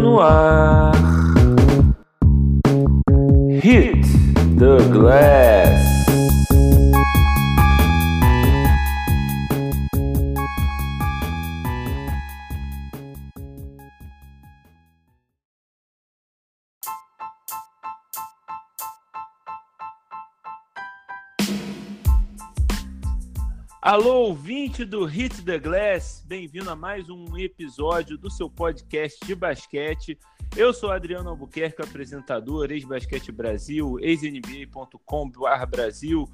no ar. Hit the glass. Alô, ouvinte do Hit the Glass, bem-vindo a mais um episódio do seu podcast de basquete. Eu sou Adriano Albuquerque, apresentador, ex-basquete Brasil, ex-nba.com.br Brasil,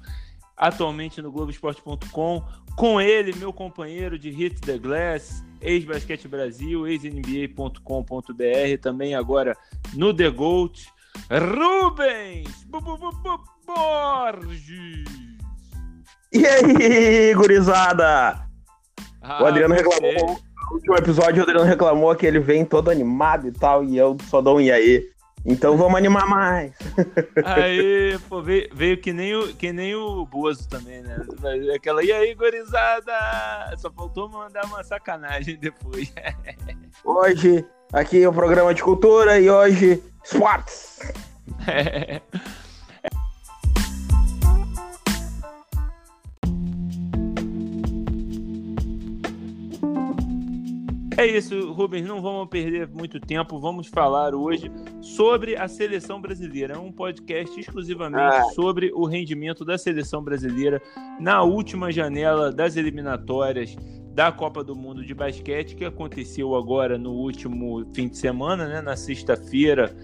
atualmente no Globoesporte.com. Com ele, meu companheiro de Hit the Glass, ex-basquete Brasil, ex-nba.com.br, também agora no The Gold, Rubens Borges. E aí, gurizada? Ah, o Adriano reclamou. No último episódio, o Adriano reclamou que ele vem todo animado e tal, e eu só dou um e aí. Então vamos animar mais. Aí, pô, veio, veio que, nem o, que nem o Bozo também, né? Aquela, e aí, gorizada? Só faltou mandar uma sacanagem depois. Hoje, aqui é o programa de cultura e hoje, esportes. É isso, Rubens, não vamos perder muito tempo. Vamos falar hoje sobre a seleção brasileira. É um podcast exclusivamente Ah. sobre o rendimento da seleção brasileira na última janela das eliminatórias da Copa do Mundo de Basquete, que aconteceu agora no último fim de semana, né? na sexta-feira,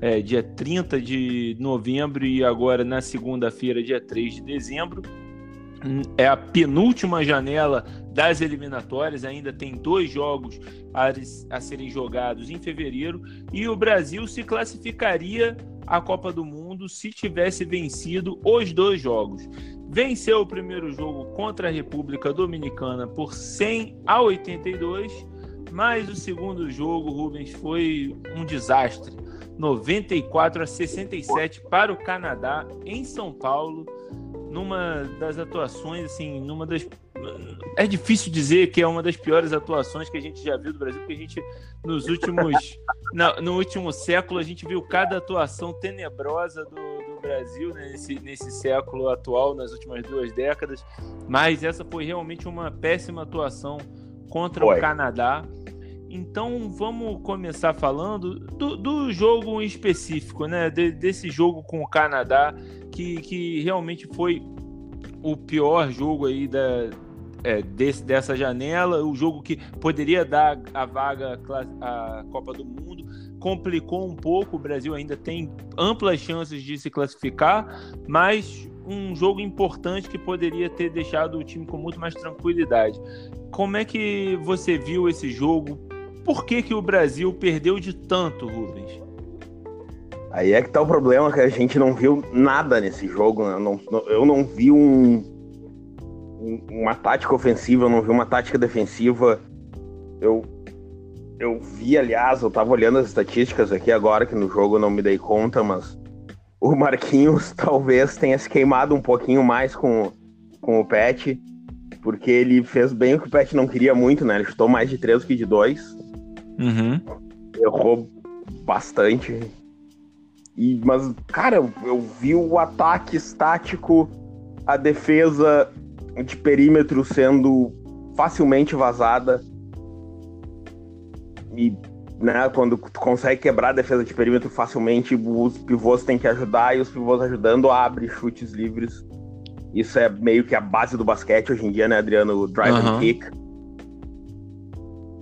é, dia 30 de novembro, e agora na segunda-feira, dia 3 de dezembro. É a penúltima janela das eliminatórias, ainda tem dois jogos a, a serem jogados em fevereiro, e o Brasil se classificaria à Copa do Mundo se tivesse vencido os dois jogos. Venceu o primeiro jogo contra a República Dominicana por 100 a 82, mas o segundo jogo, Rubens, foi um desastre. 94 a 67 para o Canadá em São Paulo, numa das atuações assim, numa das é difícil dizer que é uma das piores atuações que a gente já viu do Brasil, porque a gente, nos últimos. na- no último século, a gente viu cada atuação tenebrosa do, do Brasil né, nesse, nesse século atual, nas últimas duas décadas. Mas essa foi realmente uma péssima atuação contra o Canadá. Então vamos começar falando do, do jogo em específico, né? De- desse jogo com o Canadá, que, que realmente foi o pior jogo aí da, é, desse- dessa janela, o jogo que poderia dar a vaga à Copa do Mundo, complicou um pouco, o Brasil ainda tem amplas chances de se classificar, mas um jogo importante que poderia ter deixado o time com muito mais tranquilidade. Como é que você viu esse jogo? Por que, que o Brasil perdeu de tanto, Rubens? Aí é que tá o problema, que a gente não viu nada nesse jogo. né? Eu não, eu não vi um- uma tática ofensiva, eu não vi uma tática defensiva. Eu, eu vi, aliás, eu tava olhando as estatísticas aqui agora, que no jogo eu não me dei conta, mas o Marquinhos talvez tenha se queimado um pouquinho mais com, com o Pet, porque ele fez bem o que o Pet não queria muito, né? Ele chutou mais de três do que de dois Uhum. errou bastante. E, mas, cara, eu, vi o ataque estático, a defesa de perímetro sendo facilmente vazada. E, né, quando tu consegue quebrar a defesa de perímetro facilmente, os pivôs têm que ajudar, e os pivôs ajudando abre chutes livres. Isso é meio que a base do basquete hoje em dia, né, Adriano? O drive Aham. and kick.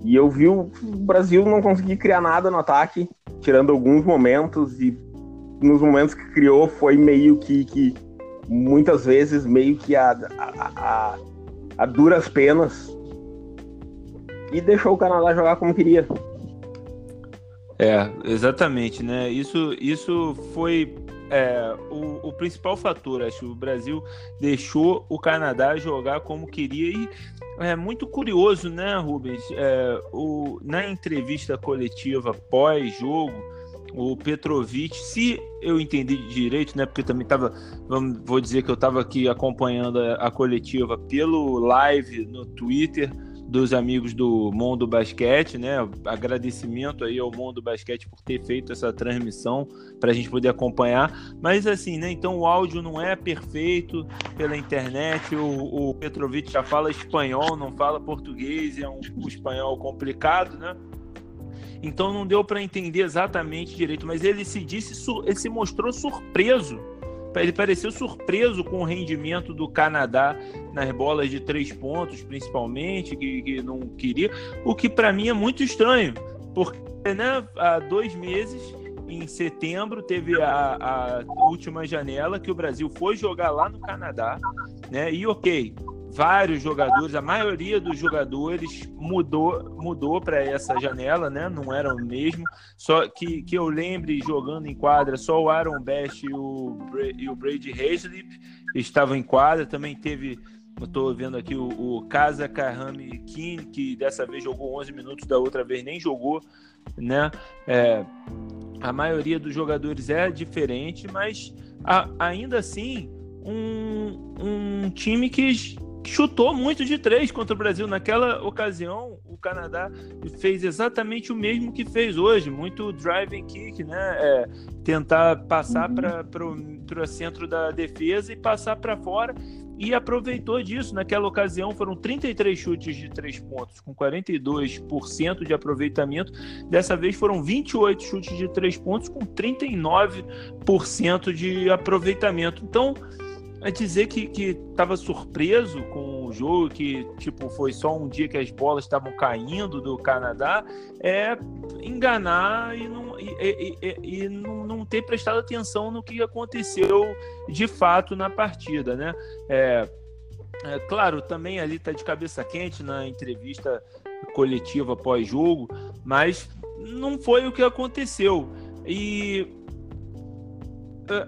E eu vi o Brasil não conseguir criar nada no ataque, tirando alguns momentos, e nos momentos que criou foi meio que, que muitas vezes meio que a, a, a, a duras penas. E deixou o Canadá jogar como queria. É, exatamente, né? Isso, isso foi é, o, o principal fator. Acho que o Brasil deixou o Canadá jogar como queria e é muito curioso, né, Rubens? É, o, na entrevista coletiva pós-jogo, o Petrovic, se eu entendi direito, né? Porque também estava, vou dizer que eu estava aqui acompanhando a, a coletiva pelo live no Twitter dos amigos do Mundo Basquete, né? Agradecimento aí ao Mundo Basquete por ter feito essa transmissão para a gente poder acompanhar. Mas assim, né? Então o áudio não é perfeito pela internet. O, o Petrovic já fala espanhol, não fala português, é um, um espanhol complicado, né? Então não deu para entender exatamente direito, mas ele se disse, ele se mostrou surpreso ele pareceu surpreso com o rendimento do Canadá nas bolas de três pontos, principalmente, que, que não queria, o que para mim é muito estranho, porque né, há dois meses, em setembro, teve a, a última janela que o Brasil foi jogar lá no Canadá, né? E ok, vários jogadores, a maioria dos jogadores mudou mudou para essa janela, né? Não eram o mesmo. Só que, que eu lembre jogando em quadra, só o Aaron Best e o, e o Brady Hazlip estavam em quadra. Também teve, eu estou vendo aqui o, o Casa Kahami King, que dessa vez jogou 11 minutos, da outra vez nem jogou, né? É, a maioria dos jogadores é diferente, mas a, ainda assim um, um time que chutou muito de três contra o Brasil. Naquela ocasião, o Canadá fez exatamente o mesmo que fez hoje, muito driving kick, né? É, tentar passar uhum. para o centro da defesa e passar para fora. E aproveitou disso. Naquela ocasião foram 33 chutes de três pontos, com 42% de aproveitamento. Dessa vez foram 28 chutes de três pontos, com 39% de aproveitamento. Então, a dizer que, que tava surpreso com o jogo, que tipo foi só um dia que as bolas estavam caindo do Canadá, é enganar e não, e, e, e não, não, ter prestado atenção no que aconteceu de fato na partida, né? É, é claro, também ali tá de cabeça quente na entrevista coletiva pós-jogo, mas não foi o que aconteceu. E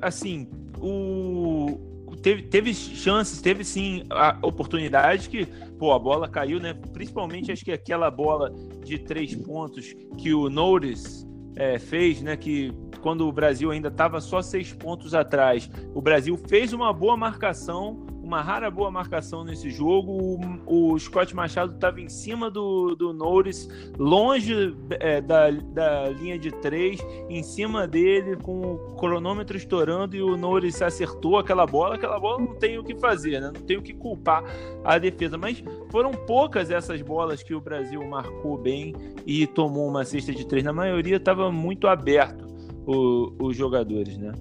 assim, o teve, teve chances, teve sim a oportunidade que, pô, a bola caiu, né? Principalmente acho que aquela bola de três pontos que o Norris é, fez, né? Que quando o Brasil ainda estava só seis pontos atrás, o Brasil fez uma boa marcação uma rara boa marcação nesse jogo. O, o Scott Machado estava em cima do, do Norris, longe é, da, da linha de três, em cima dele, com o cronômetro estourando, e o Norris acertou aquela bola. Aquela bola não tem o que fazer, né? não tem o que culpar a defesa. Mas foram poucas essas bolas que o Brasil marcou bem e tomou uma cesta de três. Na maioria estava muito aberto o, os jogadores, né?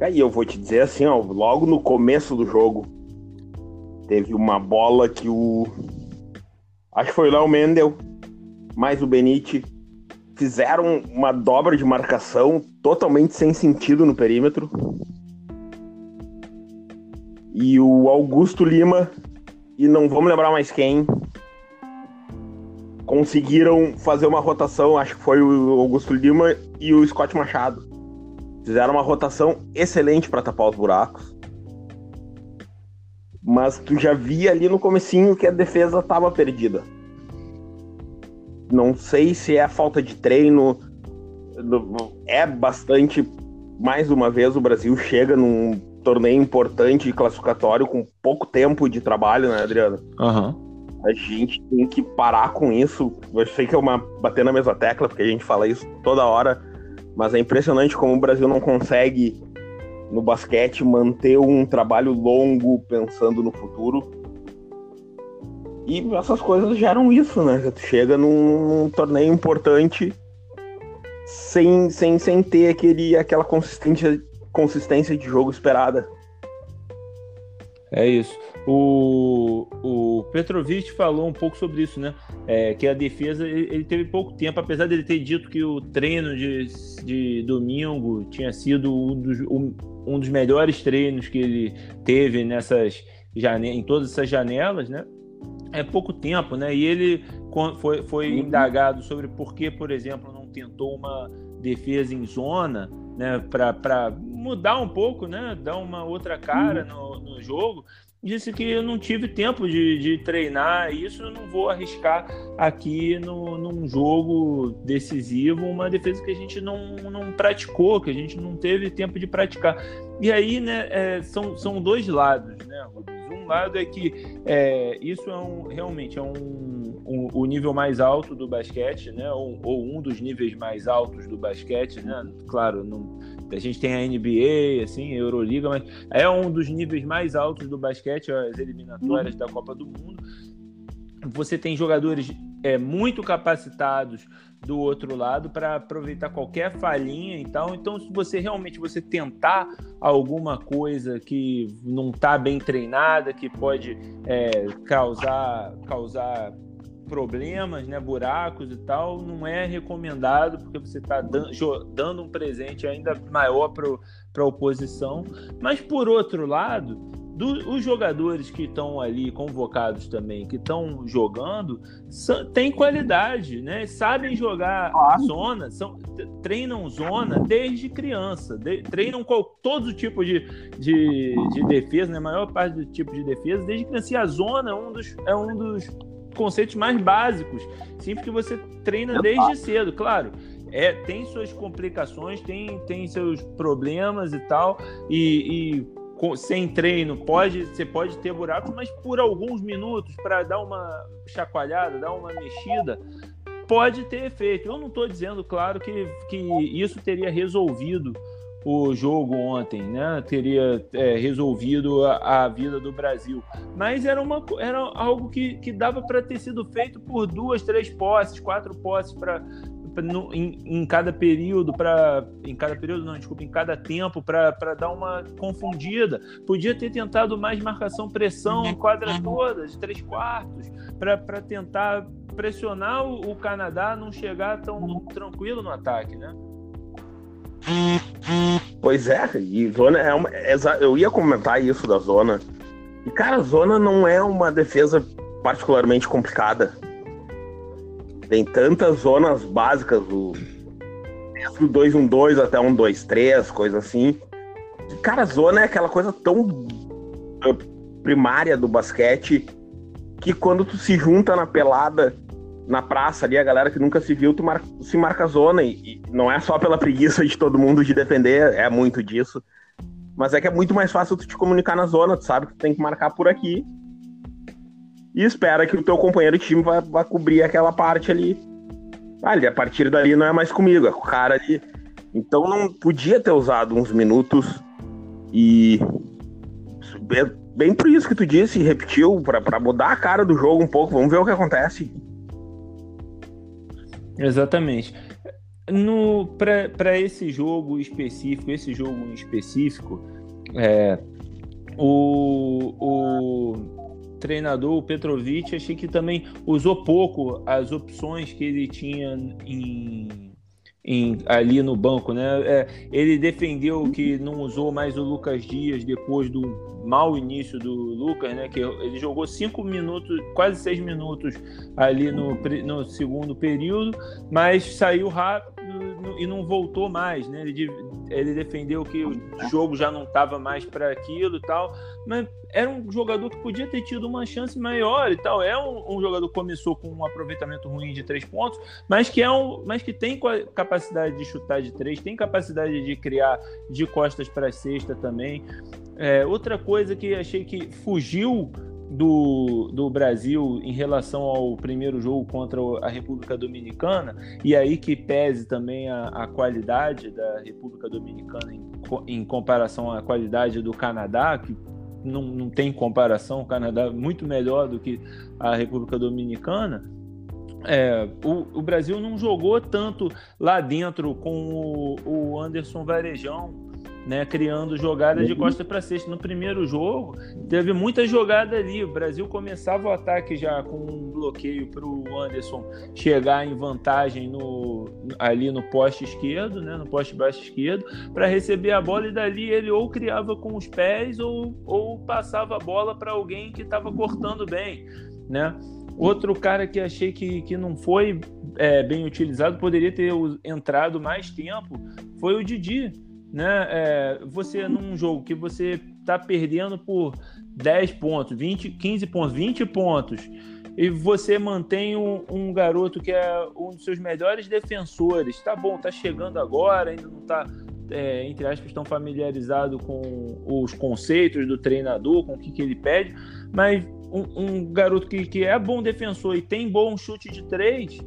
É, e eu vou te dizer assim, ó, logo no começo do jogo, teve uma bola que o. Acho que foi o Léo Mendel, mais o Benite, fizeram uma dobra de marcação totalmente sem sentido no perímetro. E o Augusto Lima, e não vamos lembrar mais quem, conseguiram fazer uma rotação, acho que foi o Augusto Lima e o Scott Machado. Fizeram uma rotação excelente para tapar os buracos. Mas tu já via ali no comecinho que a defesa estava perdida. Não sei se é falta de treino. É bastante. Mais uma vez, o Brasil chega num torneio importante classificatório com pouco tempo de trabalho, né, Adriano? Uhum. A gente tem que parar com isso. Eu sei que é uma bater na mesma tecla, porque a gente fala isso toda hora mas é impressionante como o Brasil não consegue, no basquete, manter um trabalho longo pensando no futuro. E essas coisas geram isso, né? Tu chega num, num torneio importante sem, sem, sem ter aquele, aquela consistência, consistência de jogo esperada. É isso. O, o Petrovic falou um pouco sobre isso, né? É, que a defesa ele, ele, teve pouco tempo, apesar dele ter dito que o treino de, de domingo tinha sido um dos, um, um dos melhores treinos que ele teve nessas em todas essas janelas, né? É pouco tempo, né? E ele foi, foi uhum. indagado sobre por que, por exemplo, não tentou uma defesa em zona, né? Para mudar um pouco, né? Dar uma outra cara no, no jogo disse que eu não tive tempo de, de treinar isso, eu não vou arriscar aqui no, num jogo decisivo uma defesa que a gente não, não praticou, que a gente não teve tempo de praticar. E aí, né, é, são, são dois lados, né? Um lado é que é, isso é um, realmente é um, um, o nível mais alto do basquete, né, ou, ou, um dos níveis mais altos do basquete, né, claro, não a gente tem a NBA, assim, a Euroliga, mas é um dos níveis mais altos do basquete, as eliminatórias uhum. da Copa do Mundo. Você tem jogadores é, muito capacitados do outro lado para aproveitar qualquer falhinha e tal. Então, se você realmente você tentar alguma coisa que não está bem treinada, que pode é, causar causar problemas, né, buracos e tal, não é recomendado porque você está dando um presente ainda maior para a oposição. Mas por outro lado, do, os jogadores que estão ali convocados também, que estão jogando, têm qualidade, né? Sabem jogar claro. zona, são, treinam zona desde criança, de, treinam qual, todo o tipo de, de, de defesa, né? A maior parte do tipo de defesa desde criança. E a zona é um dos, é um dos conceitos mais básicos, sempre que você treina desde cedo, claro. É, tem suas complicações, tem, tem seus problemas e tal, e, e sem treino pode você pode ter buracos, mas por alguns minutos para dar uma chacoalhada, dar uma mexida, pode ter efeito. Eu não estou dizendo, claro, que, que isso teria resolvido o jogo ontem, né? Teria é, resolvido a, a, vida do Brasil. Mas era, uma, era algo que, que dava para ter sido feito por duas, três posses, quatro posses para em, em, cada período para em cada período não desculpa em cada tempo para dar uma confundida. Podia ter tentado mais marcação pressão em quadra toda de três quartos para tentar pressionar o, o Canadá não chegar tão tranquilo no ataque né Pois é, e zona é uma. Eu ia comentar isso da zona. E, cara, zona não é uma defesa particularmente complicada. Tem tantas zonas básicas, o do 2-1-2 até 1-2-3, coisa assim. E, cara, zona é aquela coisa tão primária do basquete que quando tu se junta na pelada na praça ali, a galera que nunca se viu, tu mar... se marca zona. E, e, não é só pela preguiça de todo mundo de defender, é muito disso. Mas é que é muito mais fácil tu te comunicar na zona, tu sabe que tu tem que marcar por aqui. E espera que o teu companheiro de time vai, cobrir aquela parte ali. Ali, a partir dali não é mais comigo, é com o cara ali. Então não podia ter usado uns minutos e. Bem por isso que tu disse, repetiu, para mudar a cara do jogo um pouco. Vamos ver o que acontece. Exatamente. Para esse jogo específico, esse jogo específico, é, o, o treinador, o Petrovic, achei que também usou pouco as opções que ele tinha em em, ali no banco, né? É, ele defendeu que não usou mais o Lucas Dias depois do mau início do Lucas, né? Que ele jogou cinco minutos, quase seis minutos ali no, no segundo período, mas saiu rápido e não voltou mais, né? Ele, ele defendeu que o jogo já não estava mais para aquilo e tal, mas era um jogador que podia ter tido uma chance maior e tal. É um, um, jogador que começou com um aproveitamento ruim de três pontos, mas que é um, mas que tem capacidade de chutar de três, tem capacidade de criar de costas para cesta também. É, outra coisa que achei que fugiu do, do Brasil em relação ao primeiro jogo contra a República Dominicana, e aí que pese também a, a qualidade da República Dominicana em, em comparação à qualidade do Canadá, que não, não tem comparação, o Canadá é muito melhor do que a República Dominicana. É, o, o, Brasil não jogou tanto lá dentro com o, o Anderson Varejão né, criando jogadas de costa para cesta. No primeiro jogo, teve muita jogada ali. O Brasil começava o ataque já com um bloqueio para o Anderson chegar em vantagem no, ali no poste esquerdo, né, no poste baixo esquerdo, para receber a bola e dali ele ou criava com os pés ou, ou passava a bola para alguém que estava cortando bem, né? Outro cara que achei que, que não foi é, bem utilizado, poderia ter entrado mais tempo, foi o Didi né? É, você num jogo que você está perdendo por 10 pontos, 20, 15 pontos, 20 pontos, e você mantém um, um garoto que é um dos seus melhores defensores, tá bom, tá chegando agora, ainda não tá é, entre aspas, estão familiarizados com os conceitos do treinador, com o que, que ele pede, mas um, um, garoto que, que é bom defensor e tem bom chute de três,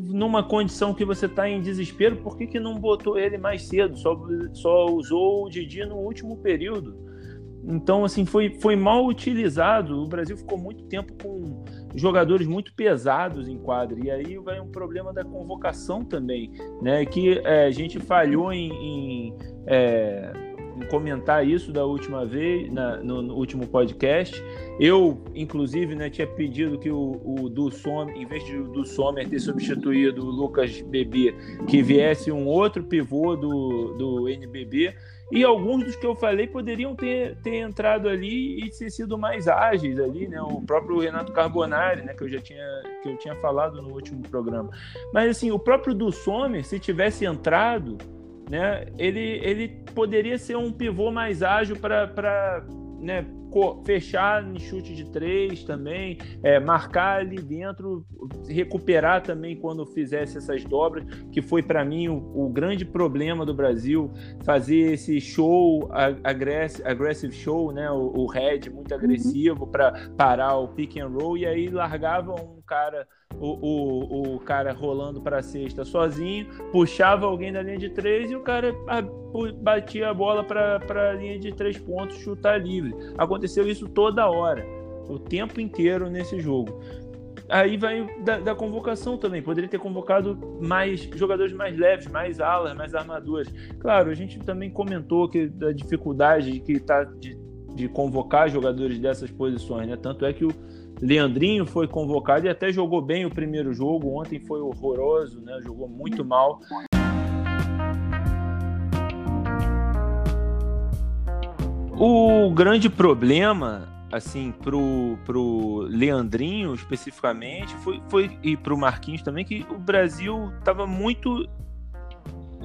numa condição que você está em desespero, por que, que não botou ele mais cedo? Só, só usou o Didi no último período. Então, assim, foi, foi mal utilizado. O Brasil ficou muito tempo com jogadores muito pesados em quadra. E aí vai um problema da convocação também, né? Que é, a gente falhou em, em, é, em, comentar isso da última vez, na, no, no, último podcast. Eu, inclusive, né, tinha pedido que o, o do Sommer, em vez de o do Sommer ter substituído o Lucas Bebê, que viesse um outro pivô do, do NBB e alguns dos que eu falei poderiam ter, ter entrado ali e ter sido mais ágeis ali, né? O próprio Renato Carbonari, né? Que eu já tinha, que eu tinha falado no último programa. Mas assim, o próprio do Sommer, se tivesse entrado, né? Ele, ele poderia ser um pivô mais ágil para né, fechar em chute de três também, é, marcar ali dentro, recuperar também quando fizesse essas dobras, que foi para mim o, o, grande problema do Brasil, fazer esse show, aggressive, aggressive show, né, o, o head muito uhum. agressivo uhum. para parar o pick and roll, e aí largava um cara o, o, o cara rolando para cesta sozinho, puxava alguém da linha de três e o cara batia a bola para a linha de três pontos, chutar livre. Aconteceu isso toda hora, o tempo inteiro nesse jogo. Aí vai da, da, convocação também. Poderia ter convocado mais jogadores mais leves, mais alas, mais armaduras. Claro, a gente também comentou que da dificuldade que está de, de convocar jogadores dessas posições, né? Tanto é que o, Leandrinho foi convocado e até jogou bem o primeiro jogo. Ontem foi horroroso, né? Jogou muito mal. O grande problema, assim, pro, pro Leandrinho especificamente, foi, foi e pro Marquinhos também, que o Brasil estava muito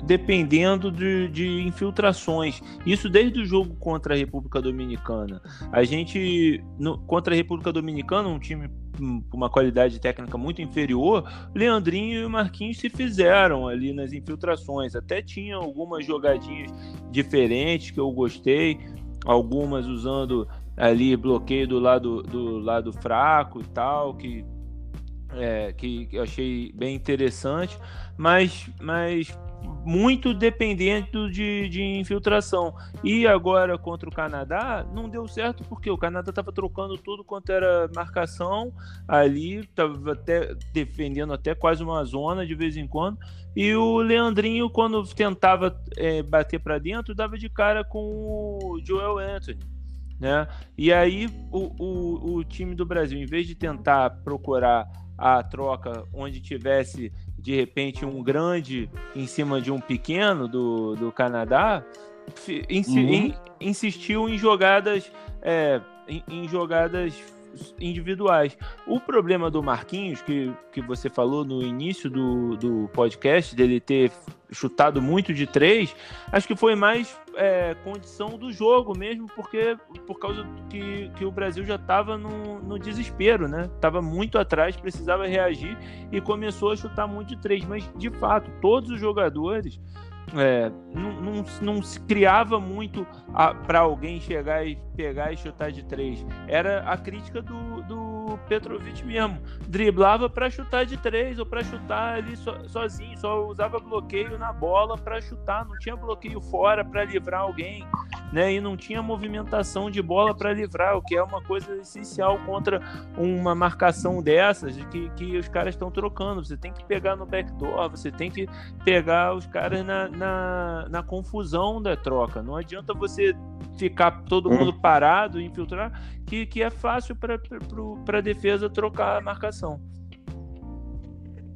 dependendo de, de, infiltrações. Isso desde o jogo contra a República Dominicana. A gente, no, contra a República Dominicana, um time com uma qualidade técnica muito inferior, Leandrinho e Marquinhos se fizeram ali nas infiltrações. Até tinha algumas jogadinhas diferentes que eu gostei, algumas usando ali bloqueio do lado do lado fraco e tal, que é, que eu achei bem interessante, mas, mas muito dependente de, de infiltração. E agora contra o Canadá não deu certo porque o Canadá estava trocando tudo quanto era marcação ali, estava até defendendo até quase uma zona de vez em quando. E o Leandrinho, quando tentava é, bater para dentro, dava de cara com o Joel Anthony. Né? E aí o, o, o time do Brasil, em vez de tentar procurar a troca onde tivesse de repente um grande em cima de um pequeno do, do Canadá, insi uhum. in, insistiu em jogadas é, em, em, jogadas individuais. O problema do Marquinhos, que, que você falou no início do, do podcast, dele ter chutado muito de três, acho que foi mais é, condição do jogo mesmo, porque por causa que, que o Brasil já estava no, no desespero, né? Tava muito atrás, precisava reagir e começou a chutar muito de três. Mas, de fato, todos os jogadores é, não, não, não, se criava muito para alguém chegar e pegar e chutar de três. Era a crítica do, do Petrovic mesmo. Driblava para chutar de três ou para chutar ali so, sozinho, só usava bloqueio na bola para chutar, não tinha bloqueio fora para livrar alguém, né? E não tinha movimentação de bola para livrar, o que é uma coisa essencial contra uma marcação dessas que, que os caras estão trocando. Você tem que pegar no backdoor, você tem que pegar os caras na na, na confusão da troca. Não adianta você ficar todo mundo hum. parado, infiltrar, que, que é fácil para a defesa trocar a marcação.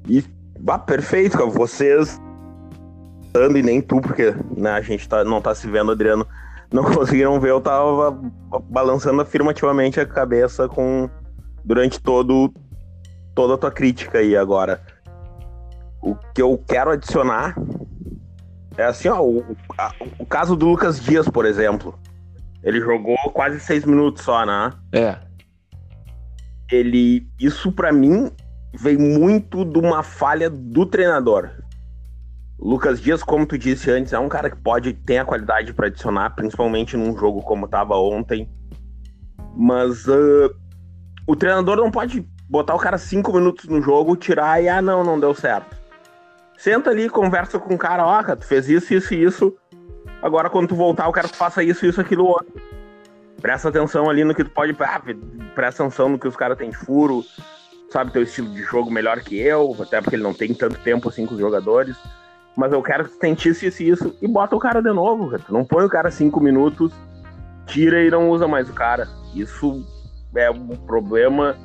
E, bah, perfeito. Vocês e nem tu, porque né, a gente tá, não tá se vendo, Adriano, não conseguiram ver, eu tava balançando afirmativamente a cabeça com durante todo toda a tua crítica aí agora. O que eu quero adicionar É assim, ó, o, a, o caso do Lucas Dias, por exemplo. Ele jogou quase seis minutos só, né? É. Ele. Isso para mim veio muito de uma falha do treinador. Lucas Dias, como tu disse antes, é um cara que pode ter a qualidade para adicionar, principalmente num jogo como estava ontem. Mas uh, o treinador não pode botar o cara cinco minutos no jogo, tirar e ah, não, não deu certo. Senta ali, conversa com o cara, ó, oh, tu fez isso, isso e isso. Agora, quando tu voltar, eu quero que faça isso, isso, aquilo, outro. Presta atenção ali no que tu pode. Ah, presta atenção no que os caras têm de furo, sabe teu estilo de jogo melhor que eu, até porque ele não tem tanto tempo assim com os jogadores mas eu quero que tu tente isso, isso, isso, e bota o cara de novo, cara. Tu não põe o cara cinco minutos, tira e não usa mais o cara. Isso é um problema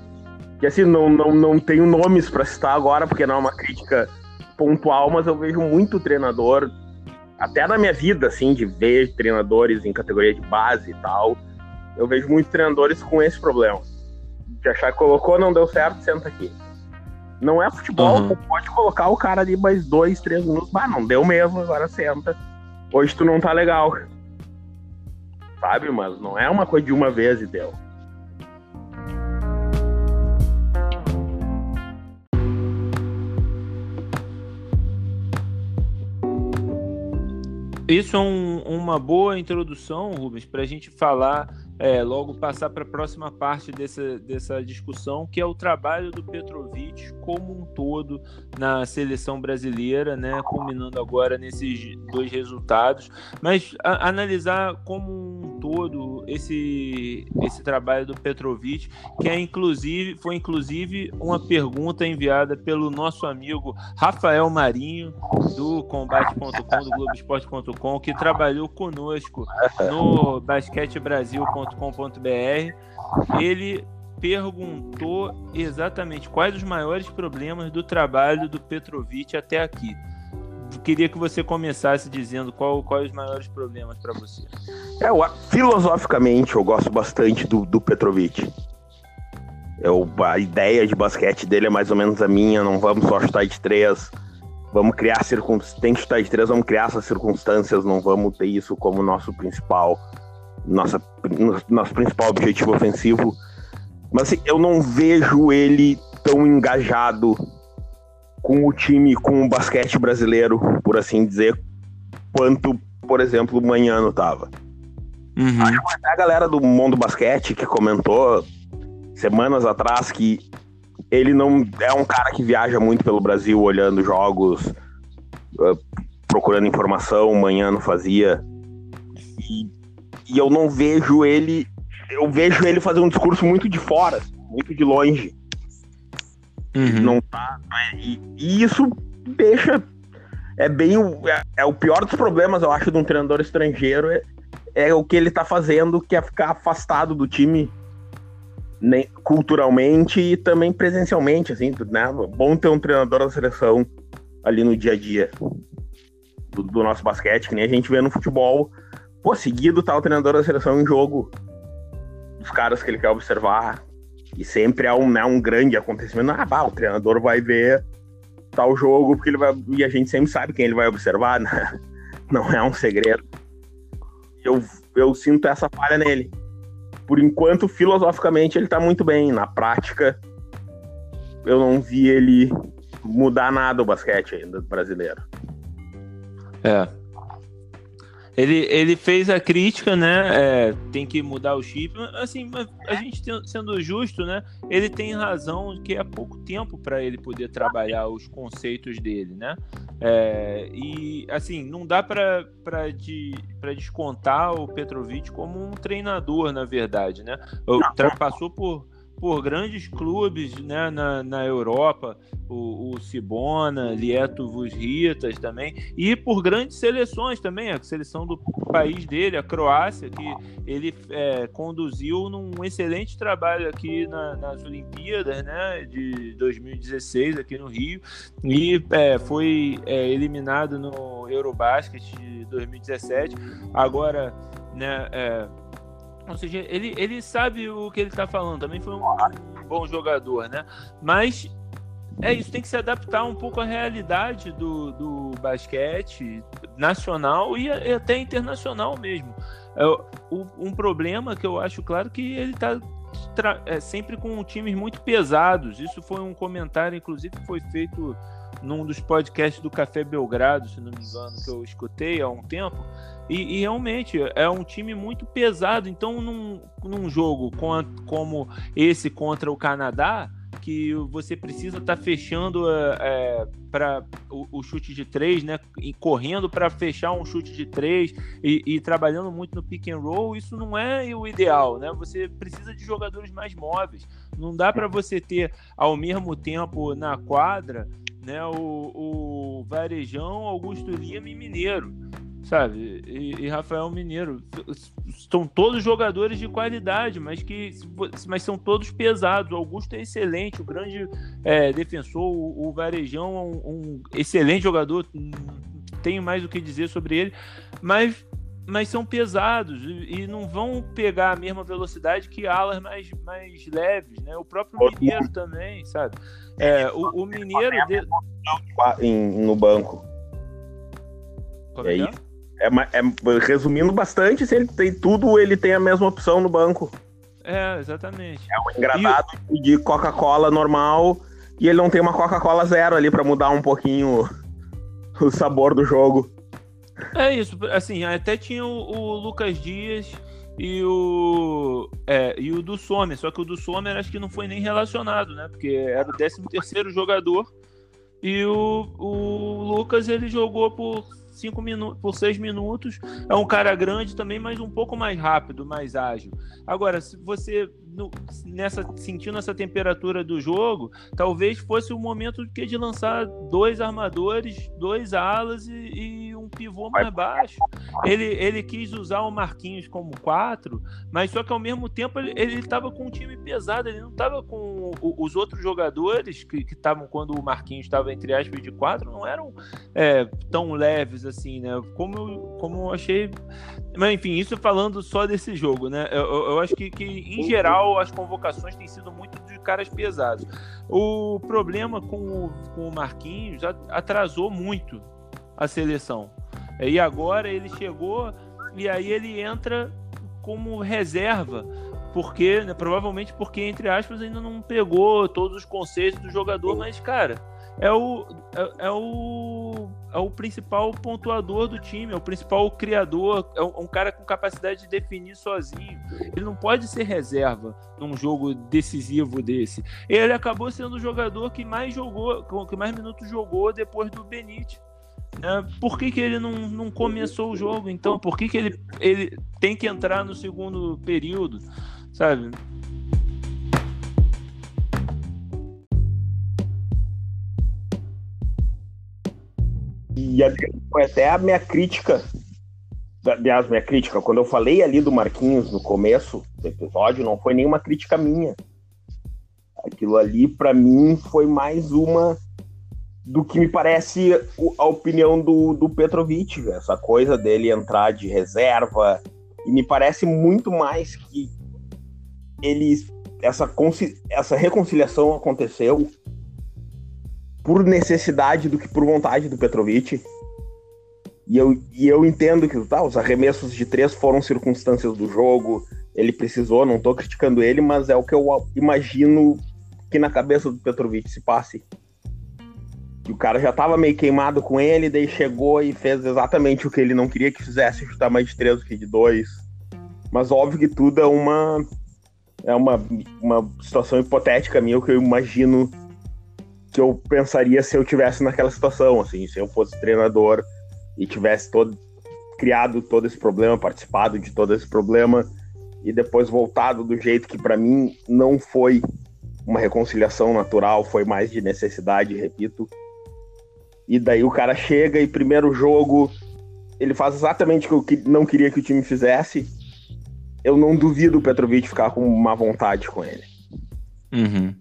que, assim, não, não, não tenho nomes para citar agora, porque não é uma crítica pontual, mas eu vejo muito treinador, até na minha vida, assim, de ver treinadores em categoria de base e tal, eu vejo muitos treinadores com esse problema. De achar que colocou, não deu certo, senta aqui. Não é futebol, uhum. pode colocar o cara ali mais dois, três minutos. Ah, não deu mesmo, agora senta. Hoje tu não tá legal. Sabe? Mas não é uma coisa de uma vez e deu. Isso é um, uma boa introdução, Rubens, para a gente falar é, logo passar para a próxima parte dessa, dessa discussão, que é o trabalho do Petrovic como um todo na seleção brasileira, né, culminando agora nesses dois resultados, mas a, analisar como um todo esse, esse trabalho do Petrovic, que é inclusive foi inclusive uma pergunta enviada pelo nosso amigo Rafael Marinho do combate.com do Globoesporte.com, que trabalhou conosco no basquetebrasil.com com.br ele perguntou exatamente quais os maiores problemas do trabalho do Petrovic até aqui. Queria que você começasse dizendo qual, quais os maiores problemas para você. É, eu, filosoficamente, eu gosto bastante do, do Petrovic. Eu, a ideia de basquete dele é mais ou menos a minha. Não vamos só chutar de três. Vamos criar circunstâncias. Tem que chutar de três, vamos criar essas circunstâncias. Não vamos ter isso como nosso principal nossa, nosso principal objetivo ofensivo. Mas assim, eu não vejo ele tão engajado com o time, com o basquete brasileiro, por assim dizer, quanto, por exemplo, o Manhano tava. Uhum. Até a galera do mundo basquete que comentou semanas atrás que ele não é um cara que viaja muito pelo Brasil olhando jogos, uh, procurando informação, o Manhano fazia. E e eu não vejo ele. Eu vejo ele fazer um discurso muito de fora, muito de longe. Uhum. Não tá. E, e, isso deixa. É bem. É, é, o pior dos problemas, eu acho, de um treinador estrangeiro. É, é o que ele tá fazendo, que é ficar afastado do time né, culturalmente e também presencialmente, assim, né? Bom ter um treinador da seleção ali no dia a dia do, do nosso basquete, que nem a gente vê no futebol pô, seguido tá o treinador da seleção em jogo dos caras que ele quer observar. E sempre é um, né, um grande acontecimento. Ah, bah, o treinador vai ver tal jogo, porque ele vai. E a gente sempre sabe quem ele vai observar, né? Não é um segredo. Eu, eu sinto essa falha nele. Por enquanto, filosoficamente, ele tá muito bem. Na prática, eu não vi ele mudar nada o basquete ainda brasileiro. É, ele, ele fez a crítica, né? É, tem que mudar o chip. Assim, a gente sendo justo, né? Ele tem razão que é pouco tempo para ele poder trabalhar os conceitos dele, né? É, e assim, não dá para de, descontar o Petrovic como um treinador, na verdade, né? Passou por por grandes clubes né, na, na Europa, o, o Cibona, Lieto Ritas também, e por grandes seleções também, a seleção do país dele, a Croácia, que ele é, conduziu num excelente trabalho aqui na, nas Olimpíadas né, de 2016, aqui no Rio, e é, foi é, eliminado no Eurobasket de 2017. Agora, né, é, ou seja, ele, ele sabe o que ele está falando. Também foi um, bom jogador, né? Mas é isso, tem que se adaptar um pouco à realidade do, do basquete nacional e, e até internacional mesmo. É, o, um problema que eu acho claro que ele está é, sempre com times muito pesados. Isso foi um comentário, inclusive, que foi feito num dos podcasts do Café Belgrado, se não me engano, que eu escutei há um tempo. E, e realmente é um time muito pesado. Então, num, num jogo com, como esse contra o Canadá, que você precisa estar tá fechando é, é para o, o, chute de três, né? E correndo para fechar um chute de três e, e, trabalhando muito no pick and roll, isso não é o ideal, né? Você precisa de jogadores mais móveis. Não dá para você ter ao mesmo tempo na quadra, né? O, o Varejão, Augusto Lima e Mineiro sabe? E, e, Rafael Mineiro. São todos jogadores de qualidade, mas que mas são todos pesados. O Augusto é excelente, o grande é, defensor, o, o Varejão é um, um, excelente jogador. Tenho mais o que dizer sobre ele, mas mas são pesados e, e não vão pegar a mesma velocidade que alas mais, mais leves, né? O próprio Mineiro também, sabe? É, o, o Mineiro de... no banco. Como é, é isso? É, é, resumindo bastante, se ele tem tudo, ele tem a mesma opção no banco. É, exatamente. É um engradado e... de Coca-Cola normal e ele não tem uma Coca-Cola zero ali para mudar um pouquinho o sabor do jogo. É isso, assim, até tinha o, o Lucas Dias e o é, e o do Sommer, só que o do Sommer acho que não foi nem relacionado, né? Porque era o 13 terceiro jogador e o, o Lucas ele jogou por cinco minutos, por seis minutos. É um cara grande também, mas um pouco mais rápido, mais ágil. Agora, se você no, nessa sentindo essa temperatura do jogo, talvez fosse o momento que de lançar dois armadores, dois alas e, e um pivô mais baixo. Ele, ele quis usar o Marquinhos como quatro, mas só que ao mesmo tempo ele estava com um time pesado, ele não estava com o, os outros jogadores que estavam quando o Marquinhos estava entre aspas de quatro, não eram é, tão leves assim, né? Como, como eu achei. Mas enfim, isso falando só desse jogo, né? Eu, eu acho que, que em geral geral, as convocações têm sido muito de caras pesados. O problema com o, com o Marquinhos atrasou muito a seleção. E agora ele chegou e aí ele entra como reserva, porque né, provavelmente porque entre aspas ainda não pegou todos os conceitos do jogador, mas cara, é o, é, é, o, é o principal pontuador do time, é o principal criador, é um, cara com capacidade de definir sozinho. Ele não pode ser reserva num jogo decisivo desse. Ele acabou sendo o jogador que mais jogou, que mais minutos jogou depois do Benítez. É, por que, que ele não, não começou o jogo então? Por que, que ele, ele tem que entrar no segundo período? Sabe? E foi até a minha crítica, aliás, minha crítica, quando eu falei ali do Marquinhos no começo do episódio, não foi nenhuma crítica minha. Aquilo ali, para mim, foi mais uma do que me parece a opinião do, do Petrovic, essa coisa dele entrar de reserva, e me parece muito mais que ele essa, essa reconciliação aconteceu por necessidade do que por vontade do Petrovic. E eu, e eu entendo que tá, os arremessos de três foram circunstâncias do jogo, ele precisou, não tô criticando ele, mas é o que eu imagino que na cabeça do Petrovic se passe. Que o cara já tava meio queimado com ele, daí chegou e fez exatamente o que ele não queria que fizesse, chutar mais de três do que de dois. Mas óbvio que tudo é uma é uma, uma situação hipotética minha, o que eu imagino que eu pensaria se eu tivesse naquela situação, assim, se eu fosse treinador e tivesse todo criado todo esse problema, participado de todo esse problema e depois voltado do jeito que para mim não foi uma reconciliação natural, foi mais de necessidade, repito. E daí o cara chega e primeiro jogo ele faz exatamente o que eu não queria que o time fizesse. Eu não duvido o Petrovic ficar com má vontade com ele. Uhum.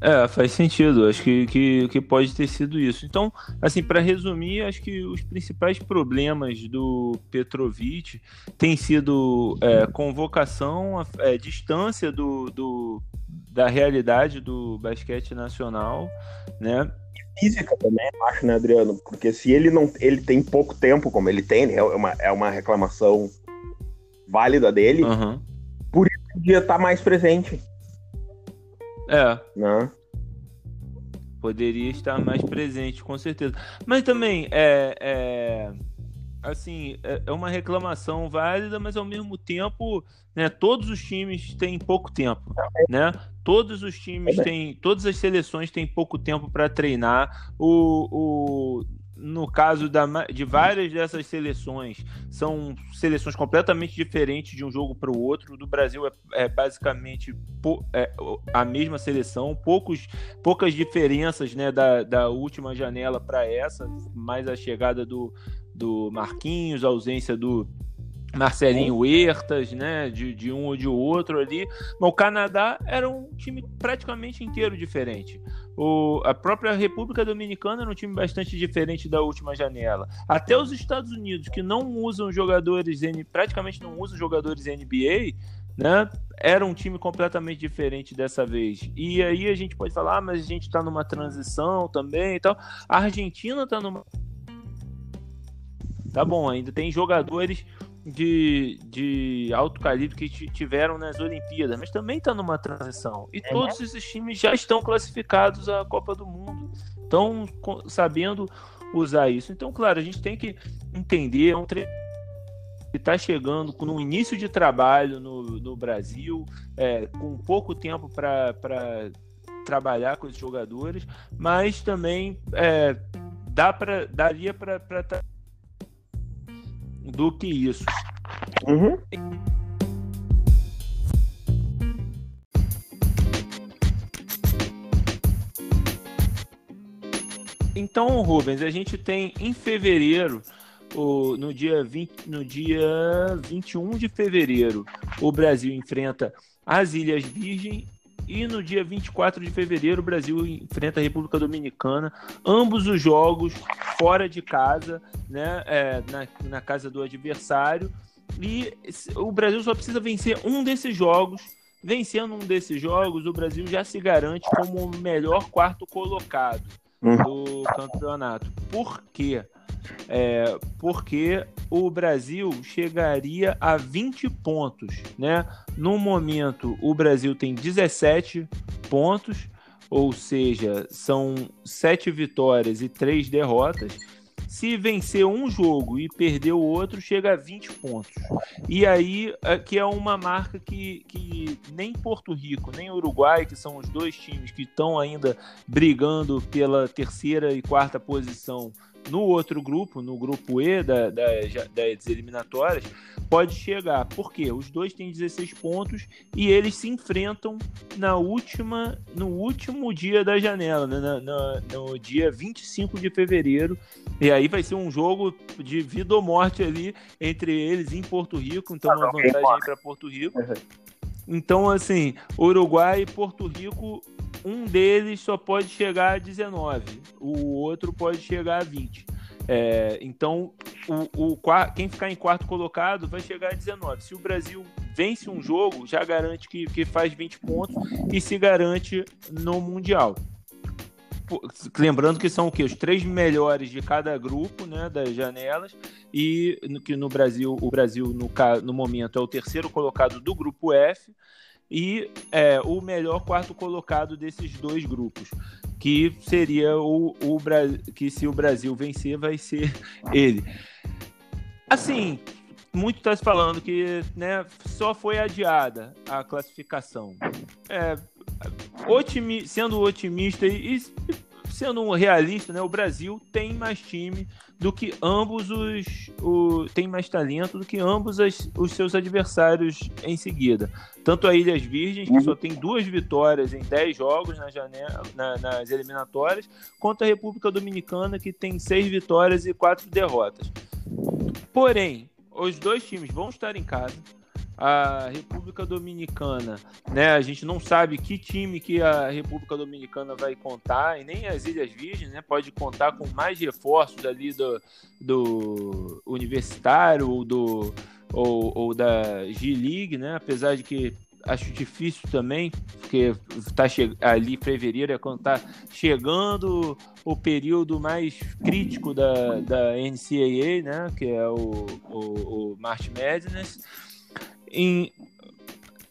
É, faz sentido. Acho que, que, que pode ter sido isso. Então, assim, para resumir, acho que os principais problemas do Petrovic têm sido é, convocação, é, distância do, do, da realidade do basquete nacional, né? Física também, acho, né, Adriano? Porque se ele não. Ele tem pouco tempo, como ele tem, é uma, é uma reclamação válida dele, uhum. por isso podia estar tá mais presente. É. Né? Poderia estar mais presente, com certeza. Mas também é, é assim é, é uma reclamação válida, mas ao mesmo tempo, né? Todos os times têm pouco tempo, né? Todos os times têm, todas as seleções têm pouco tempo para treinar. O, o no caso da, de várias dessas seleções, são seleções completamente diferentes de um jogo para o outro. Do Brasil é, é basicamente po, é, a mesma seleção, poucos, poucas diferenças né, da, da última janela para essa, mais a chegada do, do Marquinhos, a ausência do Marcelinho Huertas, né, de, de um ou de outro ali. Mas o Canadá era um time praticamente inteiro diferente. O, a própria República Dominicana era um time bastante diferente da última janela. Até os Estados Unidos, que não usam jogadores, praticamente não usam jogadores NBA, né? Era um time completamente diferente dessa vez. E aí a gente pode falar, ah, mas a gente está numa transição também e tal. A Argentina está numa. Tá bom, ainda tem jogadores de, de alto calibre que tiveram nas Olimpíadas, mas também está numa transição. E é, todos esses times já estão classificados à Copa do Mundo, estão sabendo usar isso. Então, claro, a gente tem que entender, é um treino que está chegando no início de trabalho no, no Brasil, é, com pouco tempo para trabalhar com esses jogadores, mas também é, dá pra, daria para do que isso. Uhum. Então, Rubens, a gente tem em fevereiro, o, no, dia 20, no dia 21 de fevereiro, o Brasil enfrenta as Ilhas Virgem e no dia 24 de fevereiro, o Brasil enfrenta a República Dominicana. Ambos os jogos fora de casa, né, é, na, na casa do adversário. E o Brasil só precisa vencer um desses jogos. Vencendo um desses jogos, o Brasil já se garante como o melhor quarto colocado hum. do campeonato. Por quê? É, porque o Brasil chegaria a 20 pontos, né? No momento, o Brasil tem 17 pontos, ou seja, são 7 vitórias e 3 derrotas. Se vencer um jogo e perder o outro, chega a 20 pontos. E aí, é, que é uma marca que, que nem Porto Rico, nem Uruguai, que são os dois times que estão ainda brigando pela terceira e quarta posição no outro grupo, no grupo E da, da, das eliminatórias, pode chegar. Porque os dois têm 16 pontos e eles se enfrentam na última, no último dia da janela, né? na, na, no dia 25 de fevereiro. E aí vai ser um jogo de vida ou morte ali entre eles em Porto Rico. Então, uma vantagem para Porto Rico. Uhum. Então, assim, Uruguai e Porto Rico um deles só pode chegar a 19, o outro pode chegar a 20. É, então, o, o, quem ficar em quarto colocado vai chegar a 19. Se o Brasil vence um jogo, já garante que, que faz 20 pontos e se garante no Mundial. Lembrando que são o? Os três melhores de cada grupo né, das janelas, e no, que no Brasil, o Brasil, no, no momento, é o terceiro colocado do grupo F e é, o melhor quarto colocado desses dois grupos, que seria o, o que se o Brasil vencer vai ser ele. Assim, muito está se falando que né, só foi adiada a classificação. É, otimi, sendo otimista e, e sendo um realista, né, o Brasil tem mais time do que ambos os. O, tem mais talento do que ambos as, os seus adversários em seguida. Tanto a Ilhas Virgens, que só tem duas vitórias em dez jogos na janela, na, nas eliminatórias, quanto a República Dominicana, que tem seis vitórias e quatro derrotas. Porém, os dois times vão estar em casa a República Dominicana, né? A gente não sabe que time que a República Dominicana vai contar, e nem as Ilhas Virgens, né? Pode contar com mais reforços ali do, do universitário ou, do, ou, ou da G-League, né? Apesar de que acho difícil também, porque tá ali fevereiro é quando tá chegando o período mais crítico da, da NCAA, né? Que é o, o, o March Madness. Em...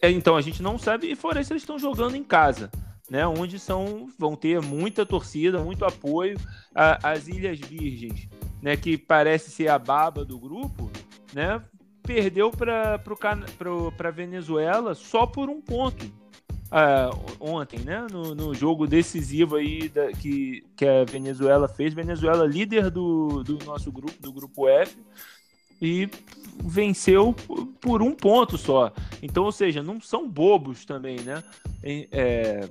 É, então a gente não sabe, e fora isso, eles estão jogando em casa. Né, onde são, vão ter muita torcida, muito apoio. A, as Ilhas Virgens, né, que parece ser a baba do grupo, né, perdeu para a Venezuela só por um ponto. Uh, ontem, né? No, no, jogo decisivo aí da, que, que a Venezuela fez. Venezuela líder do, do nosso grupo, do grupo F, e venceu por um ponto só. Então, ou seja, não são bobos também, né? É,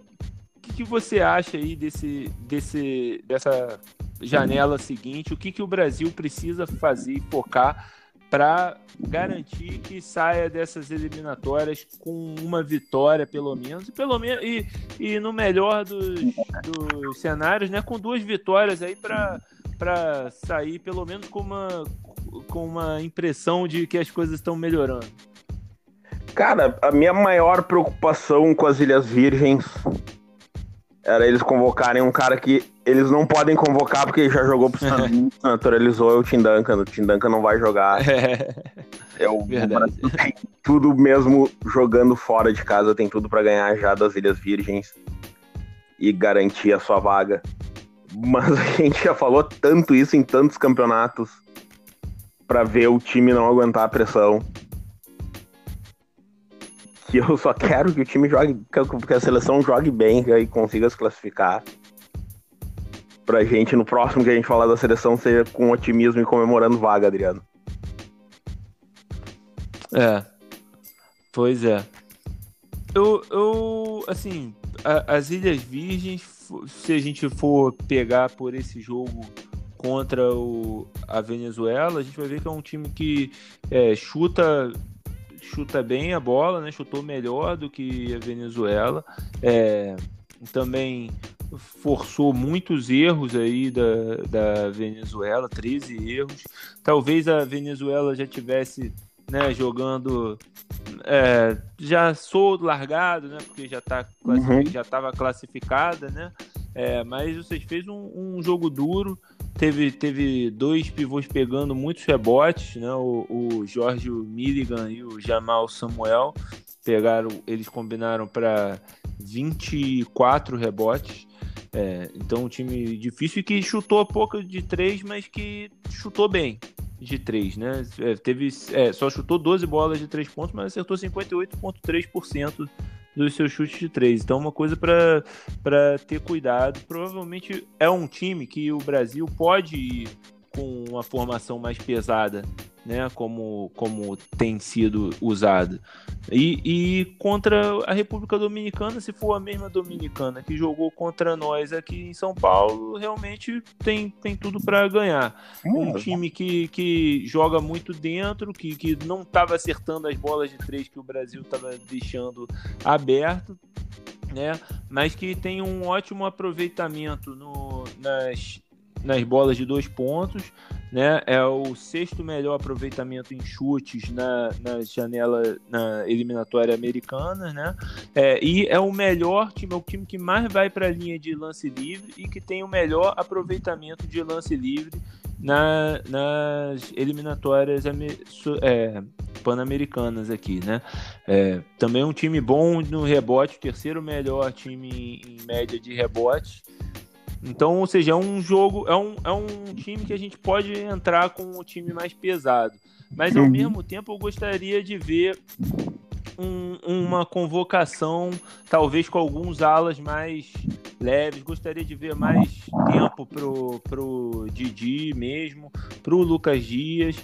o que, que, você acha aí desse, desse, dessa janela seguinte? O que, que o Brasil precisa fazer e focar para garantir que saia dessas eliminatórias com uma vitória pelo menos e pelo menos e, e no melhor dos, dos cenários né com duas vitórias aí para para sair pelo menos com uma com uma impressão de que as coisas estão melhorando cara a minha maior preocupação com as Ilhas Virgens era eles convocarem um cara que eles não podem convocar porque já jogou pro Unidos, naturalizou é o Tim Duncan. O Tim Duncan não vai jogar. É, é o. Tem tudo mesmo jogando fora de casa, tem tudo para ganhar já das Ilhas Virgens e garantir a sua vaga. Mas a gente já falou tanto isso em tantos campeonatos para ver o time não aguentar a pressão que eu só quero que o time jogue, que a seleção jogue bem e consiga se classificar. Pra gente, no próximo que a gente falar da seleção, seja com otimismo e comemorando vaga, Adriano. É. Pois é. Eu, eu assim, a, as Ilhas Virgens, se a gente for pegar por esse jogo contra o, a Venezuela, a gente vai ver que é um time que é, chuta chuta bem a bola, né? Chutou melhor do que a Venezuela. É, também forçou muitos erros aí da, da Venezuela, 13 erros. Talvez a Venezuela já tivesse né, jogando é, já sou largado, né? Porque já tá uhum. já estava classificada, né? É, mas vocês fez um, um, jogo duro, teve, teve dois pivôs pegando muitos rebotes, né? O, o Jorge Milligan e o Jamal Samuel pegaram, eles combinaram para 24 rebotes. É, então um time difícil que chutou pouco de três, mas que chutou bem de três, né? É, teve, é, só chutou 12 bolas de três pontos, mas acertou 58,3% dos seus chutes de três. Então, uma coisa para ter cuidado. Provavelmente é um time que o Brasil pode ir com uma formação mais pesada, né? Como, como tem sido usada. E, e contra a República Dominicana, se for a mesma Dominicana que jogou contra nós aqui em São Paulo, realmente tem, tem tudo para ganhar. Um time que, que joga muito dentro, que, que não estava acertando as bolas de três que o Brasil estava deixando aberto, né? Mas que tem um ótimo aproveitamento no, nas, nas bolas de dois pontos, né? É o sexto melhor aproveitamento em chutes na, na janela na eliminatória americana, né? É, e é o melhor time, é o time que mais vai para a linha de lance livre e que tem o melhor aproveitamento de lance livre na, nas eliminatórias é, pan-americanas aqui, né? É, também um time bom no rebote, terceiro melhor time em média de rebote. Então, ou seja, é um jogo, é um, é um time que a gente pode entrar com o time mais pesado. Mas ao mesmo tempo eu gostaria de ver um, uma convocação, talvez com alguns alas mais leves. Gostaria de ver mais tempo pro, pro Didi mesmo, pro Lucas Dias.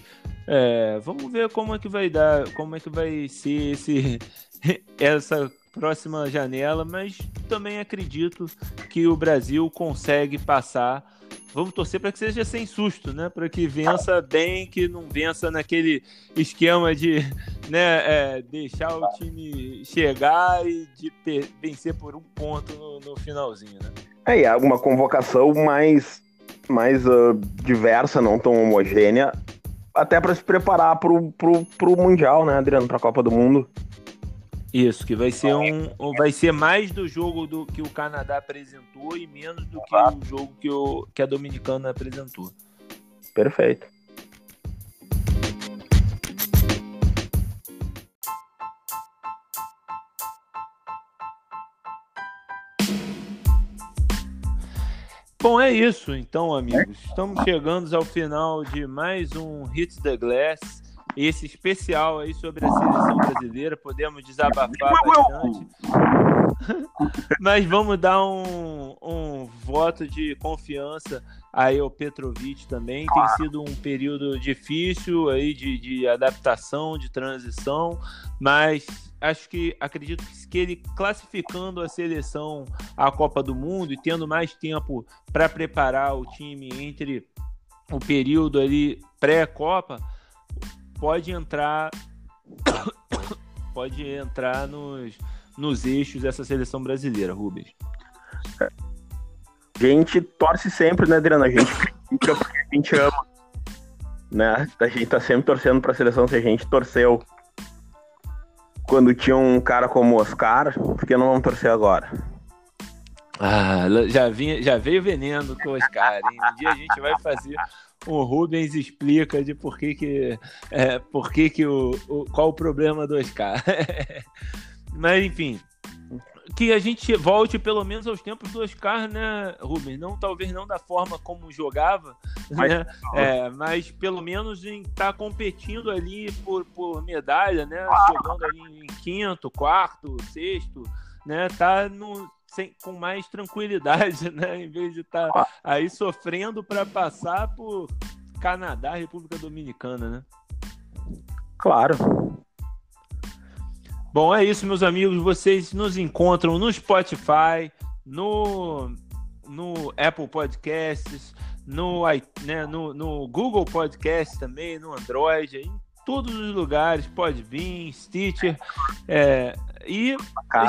É, vamos ver como é que vai dar, como é que vai ser esse, essa próxima janela, mas também acredito que o Brasil consegue passar. Vamos torcer para que seja sem susto, né? Para que vença bem, que não vença naquele esquema de né, é, deixar o time chegar e de vencer por um ponto no, no finalzinho, né? É, e uma convocação mais, mais uh, diversa, não tão homogênea, até para se preparar para o Mundial, né, Adriano? Para a Copa do Mundo. Isso, que vai ser um, vai ser mais do jogo do que o Canadá apresentou e menos do que o jogo que, o, que a Dominicana apresentou. Perfeito. Bom, é isso então, amigos. Estamos chegando ao final de mais um Hits the Glass esse especial aí sobre a seleção brasileira. Podemos desabafar bastante. Mas vamos dar um, um voto de confiança aí ao Petrovic também. Tem sido um período difícil aí de, de adaptação, de transição, mas acho que acredito que ele classificando a seleção à Copa do Mundo e tendo mais tempo para preparar o time entre o período ali pré-Copa, pode entrar pode entrar nos, nos eixos dessa seleção brasileira, Rubens. A gente torce sempre, né, Adriano? A gente fica porque a gente ama. Né? A gente tá sempre torcendo pra seleção. Se a gente torceu quando tinha um cara como o Oscar, por que não vamos torcer agora? Ah, já, vinha, já veio veneno com o Oscar. Hein? Um dia a gente vai fazer o Rubens explica de por que que, é, por que, que o, o, qual o problema do Oscar. Mas enfim, que a gente volte pelo menos aos tempos do Oscar, né, Rubens? Não, talvez não da forma como jogava, mas, né? É, mas pelo menos em estar tá competindo ali por, por medalha, né? Chegando ali em quinto, quarto, sexto, né? Tá no, sem, com mais tranquilidade, né? Em vez de estar tá aí sofrendo para passar por Canadá, República Dominicana, né? Claro. Bom, é isso, meus amigos. Vocês nos encontram no Spotify, no, no Apple Podcasts, no, né, no, no Google Podcast também, no Android, em todos os lugares, pode vir, Stitcher. É, e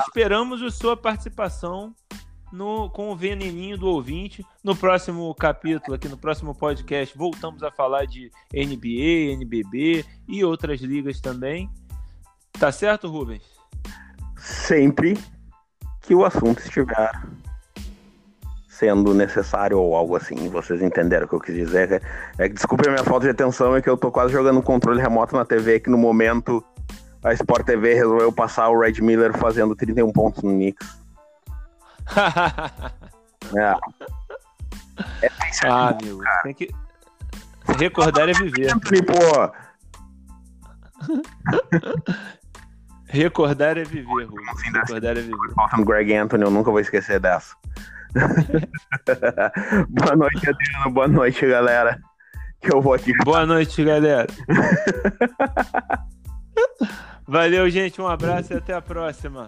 esperamos a sua participação no, com o veneninho do ouvinte. No próximo capítulo, aqui no próximo podcast, voltamos a falar de NBA, NBB e outras ligas também. Tá certo, Rubens? Sempre que o assunto estiver sendo necessário ou algo assim. Vocês entenderam o que eu quis dizer? É, é desculpe a minha falta de atenção, é que eu tô quase jogando um controle remoto na TV que no momento a Sport TV resolveu passar o Red Miller fazendo 31 pontos no Knicks. é. é ah, amigo, tem que recordar é viver. Pô. Recordar é viver. Recordar é viver. Faltando Greg Anthony, eu nunca vou esquecer dessa. boa noite, Adriano. Boa noite, galera. Que eu vou aqui. Boa noite, galera. Valeu, gente. Um abraço e até a próxima.